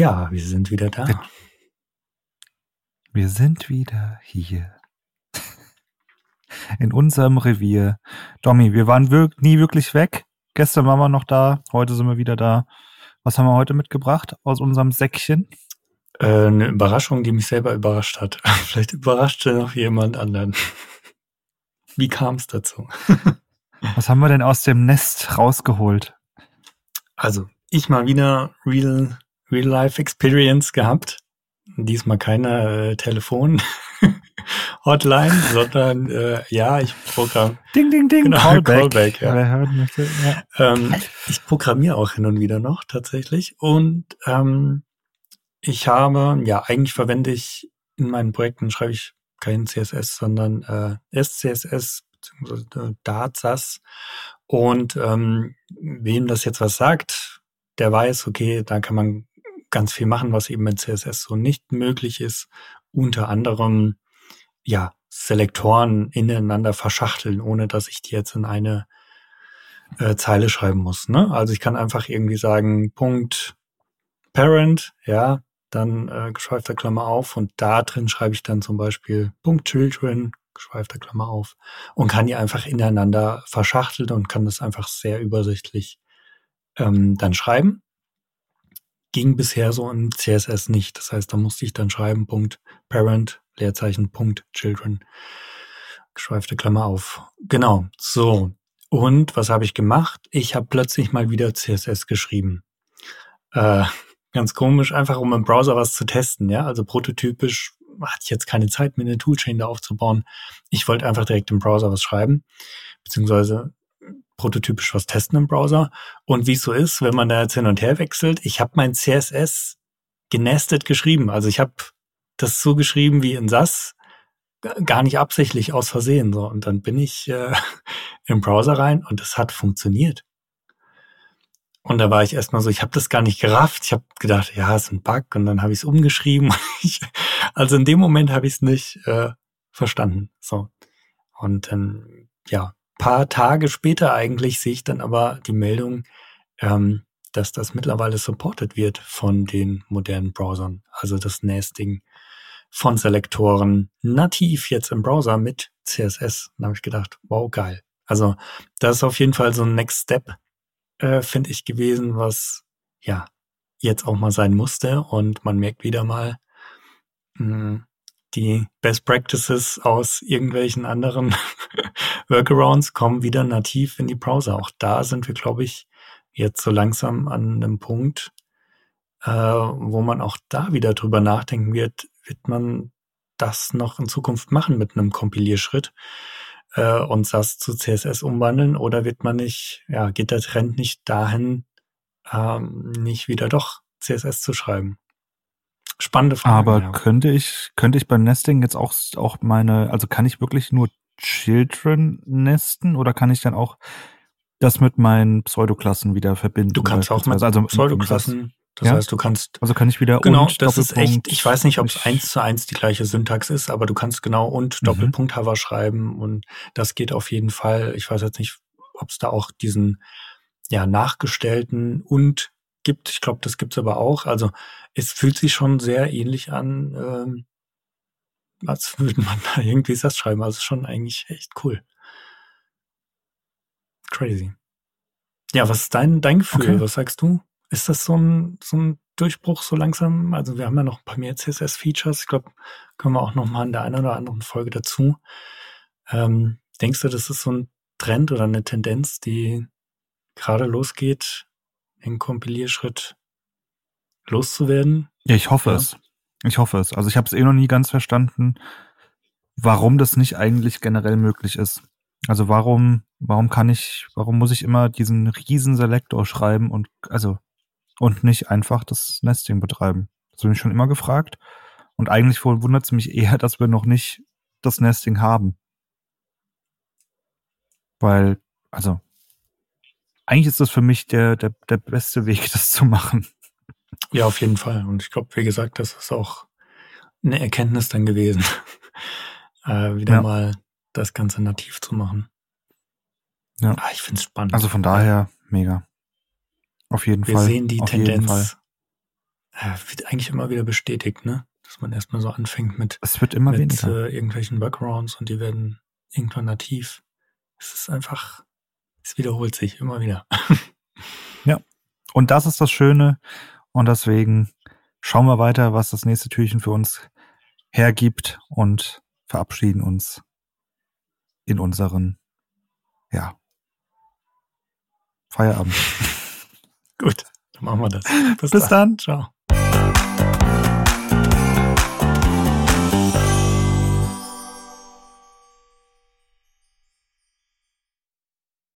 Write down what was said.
Ja, wir sind wieder da. Wir sind wieder hier. In unserem Revier. Domi, wir waren wir nie wirklich weg. Gestern waren wir noch da, heute sind wir wieder da. Was haben wir heute mitgebracht aus unserem Säckchen? Äh, eine Überraschung, die mich selber überrascht hat. Vielleicht überraschte noch jemand anderen. Wie kam es dazu? Was haben wir denn aus dem Nest rausgeholt? Also, ich mal wieder Real Real-Life-Experience gehabt. Diesmal keine äh, Telefon-Hotline, sondern äh, ja, ich programmiere. Ding, ding, ding, genau, Callback. Callback ja. Wer hören möchte, ja. Ähm, ich programmiere auch hin und wieder noch tatsächlich. Und ähm, ich habe, ja, eigentlich verwende ich in meinen Projekten, schreibe ich kein CSS, sondern äh, SCSS bzw. DartSAS. Und ähm, wem das jetzt was sagt, der weiß, okay, da kann man ganz viel machen, was eben mit CSS so nicht möglich ist. Unter anderem, ja, Selektoren ineinander verschachteln, ohne dass ich die jetzt in eine äh, Zeile schreiben muss. Ne? Also ich kann einfach irgendwie sagen, Punkt Parent, ja, dann äh, geschweifter Klammer auf und da drin schreibe ich dann zum Beispiel Punkt Children, geschweifter Klammer auf und kann die einfach ineinander verschachteln und kann das einfach sehr übersichtlich ähm, dann schreiben ging bisher so im CSS nicht. Das heißt, da musste ich dann schreiben, Punkt Parent, Leerzeichen, Punkt Children, geschweifte Klammer auf. Genau, so. Und was habe ich gemacht? Ich habe plötzlich mal wieder CSS geschrieben. Äh, ganz komisch, einfach um im Browser was zu testen, ja. Also prototypisch hatte ich jetzt keine Zeit, mir eine Toolchain da aufzubauen. Ich wollte einfach direkt im Browser was schreiben, beziehungsweise prototypisch was testen im Browser. Und wie es so ist, wenn man da jetzt hin und her wechselt, ich habe mein CSS genestet geschrieben. Also ich habe das so geschrieben wie in SAS, gar nicht absichtlich aus Versehen. So. Und dann bin ich äh, im Browser rein und es hat funktioniert. Und da war ich erstmal so, ich habe das gar nicht gerafft. Ich habe gedacht, ja, ist ein Bug. Und dann habe ich es umgeschrieben. also in dem Moment habe ich es nicht äh, verstanden. So. Und dann, ja, paar Tage später eigentlich sehe ich dann aber die Meldung, ähm, dass das mittlerweile supported wird von den modernen Browsern. Also das Nesting von Selektoren nativ jetzt im Browser mit CSS. Da habe ich gedacht, wow, geil. Also das ist auf jeden Fall so ein Next Step, äh, finde ich, gewesen, was ja jetzt auch mal sein musste. Und man merkt wieder mal, mh, hm, die Best Practices aus irgendwelchen anderen Workarounds kommen wieder nativ in die Browser. Auch da sind wir, glaube ich, jetzt so langsam an einem Punkt, äh, wo man auch da wieder drüber nachdenken wird, wird man das noch in Zukunft machen mit einem Kompilierschritt äh, und SAS zu CSS umwandeln oder wird man nicht, ja, geht der Trend nicht dahin, ähm, nicht wieder doch CSS zu schreiben? Spannende Frage. Aber ja. könnte ich, könnte ich beim Nesting jetzt auch, auch meine, also kann ich wirklich nur Children nesten oder kann ich dann auch das mit meinen Pseudoklassen wieder verbinden? Du kannst auch mit also, Pseudoklassen, das ja? heißt, du kannst. Also kann ich wieder genau, das ist echt, ich weiß nicht, ob es eins zu eins die gleiche Syntax ist, aber du kannst genau und mhm. Doppelpunkt Hover schreiben und das geht auf jeden Fall. Ich weiß jetzt nicht, ob es da auch diesen ja nachgestellten und gibt. Ich glaube, das gibt's aber auch. Also es fühlt sich schon sehr ähnlich an, ähm, als würde man da irgendwie das schreiben. Also schon eigentlich echt cool. Crazy. Ja, was ist dein, dein Gefühl? Okay. Was sagst du? Ist das so ein, so ein Durchbruch so langsam? Also wir haben ja noch ein paar mehr CSS-Features. Ich glaube, kommen wir auch noch mal in der einen oder anderen Folge dazu. Ähm, denkst du, das ist so ein Trend oder eine Tendenz, die gerade losgeht, im Kompilierschritt loszuwerden? Ja, ich hoffe ja. es. Ich hoffe es. Also ich habe es eh noch nie ganz verstanden, warum das nicht eigentlich generell möglich ist. Also warum, warum kann ich, warum muss ich immer diesen riesen Selektor schreiben und also und nicht einfach das Nesting betreiben? Das habe ich schon immer gefragt. Und eigentlich wundert es mich eher, dass wir noch nicht das Nesting haben. Weil, also, eigentlich ist das für mich der, der, der beste Weg, das zu machen. Ja, auf jeden Fall. Und ich glaube, wie gesagt, das ist auch eine Erkenntnis dann gewesen, äh, wieder ja. mal das Ganze nativ zu machen. Ja. Ah, ich finde es spannend. Also von daher mega. Auf jeden Wir Fall. Wir sehen die Auf Tendenz äh, wird eigentlich immer wieder bestätigt, ne? Dass man erstmal so anfängt mit, Es wird immer mit weniger. äh, irgendwelchen Workarounds und die werden irgendwann nativ. Es ist einfach, es wiederholt sich immer wieder. Und das ist das Schöne. Und deswegen schauen wir weiter, was das nächste Türchen für uns hergibt und verabschieden uns in unseren, ja, Feierabend. Gut, dann machen wir das. Bis dann. Ciao.